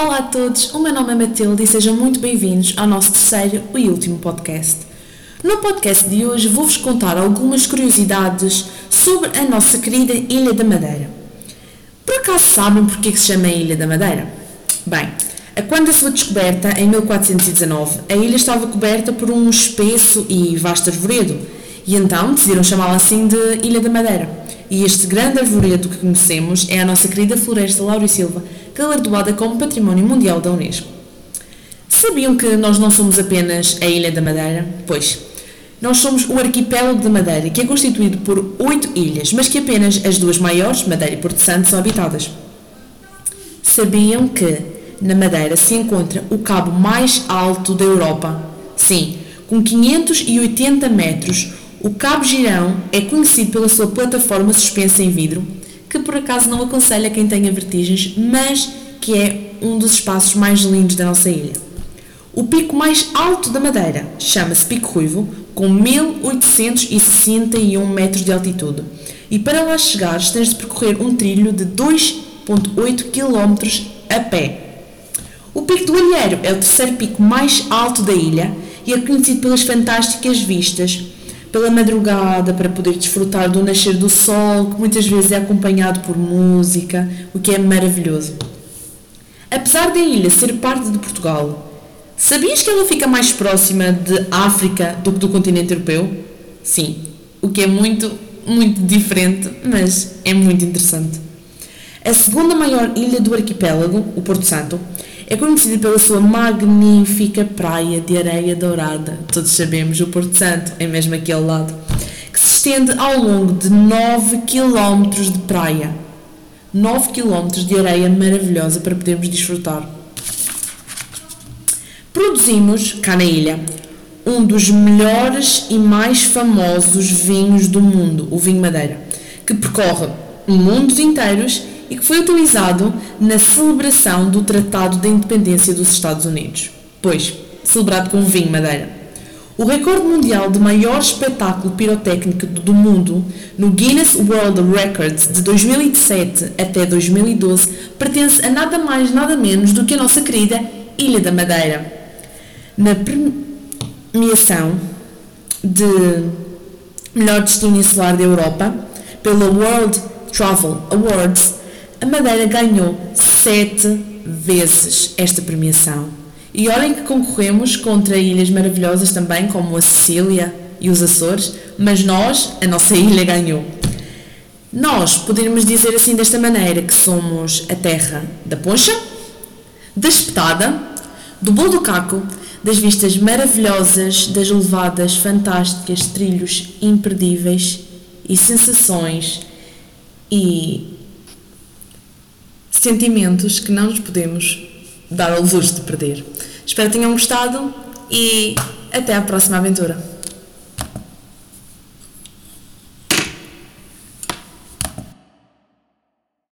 Olá a todos, o meu nome é Matilde e sejam muito bem-vindos ao nosso terceiro e último podcast. No podcast de hoje vou-vos contar algumas curiosidades sobre a nossa querida Ilha da Madeira. Por acaso sabem porque que se chama Ilha da Madeira? Bem, quando a sua descoberta, em 1419, a ilha estava coberta por um espesso e vasto arvoredo, e então decidiram chamá-la assim de Ilha da Madeira. E este grande arvoredo que conhecemos é a nossa querida floresta Laura Silva, galardoada como Património Mundial da Unesco. Sabiam que nós não somos apenas a Ilha da Madeira? Pois, nós somos o arquipélago de Madeira, que é constituído por oito ilhas, mas que apenas as duas maiores, Madeira e Porto Santo, são habitadas. Sabiam que na Madeira se encontra o cabo mais alto da Europa? Sim, com 580 metros, o Cabo Girão é conhecido pela sua plataforma suspensa em vidro, que por acaso não aconselha quem tenha vertigens, mas que é um dos espaços mais lindos da nossa ilha. O pico mais alto da Madeira chama-se Pico Ruivo, com 1861 metros de altitude. E para lá chegares tens de percorrer um trilho de 2,8 km a pé. O Pico do Alheiro é o terceiro pico mais alto da ilha e é conhecido pelas fantásticas vistas, pela madrugada para poder desfrutar do nascer do sol, que muitas vezes é acompanhado por música, o que é maravilhoso. Apesar da ilha ser parte de Portugal, Sabias que ela fica mais próxima de África do que do continente europeu? Sim, o que é muito, muito diferente, mas é muito interessante. A segunda maior ilha do arquipélago, o Porto Santo, é conhecida pela sua magnífica praia de areia dourada. Todos sabemos, o Porto Santo é mesmo aquele lado, que se estende ao longo de 9 km de praia. 9 km de areia maravilhosa para podermos desfrutar. Produzimos, cá na ilha, um dos melhores e mais famosos vinhos do mundo, o vinho Madeira, que percorre mundos inteiros e que foi utilizado na celebração do Tratado da Independência dos Estados Unidos. Pois, celebrado com vinho Madeira. O recorde mundial de maior espetáculo pirotécnico do mundo, no Guinness World Records de 2007 até 2012, pertence a nada mais nada menos do que a nossa querida Ilha da Madeira na premiação de melhor destino insular da Europa pela World Travel Awards, a Madeira ganhou sete vezes esta premiação. E olhem que concorremos contra ilhas maravilhosas também, como a Sicília e os Açores, mas nós, a nossa ilha ganhou. Nós poderíamos dizer assim desta maneira que somos a terra da poncha, da espetada, do bolo do caco, das vistas maravilhosas, das levadas fantásticas, trilhos imperdíveis e sensações e sentimentos que não nos podemos dar ao luxo de perder. Espero que tenham gostado e até à próxima aventura.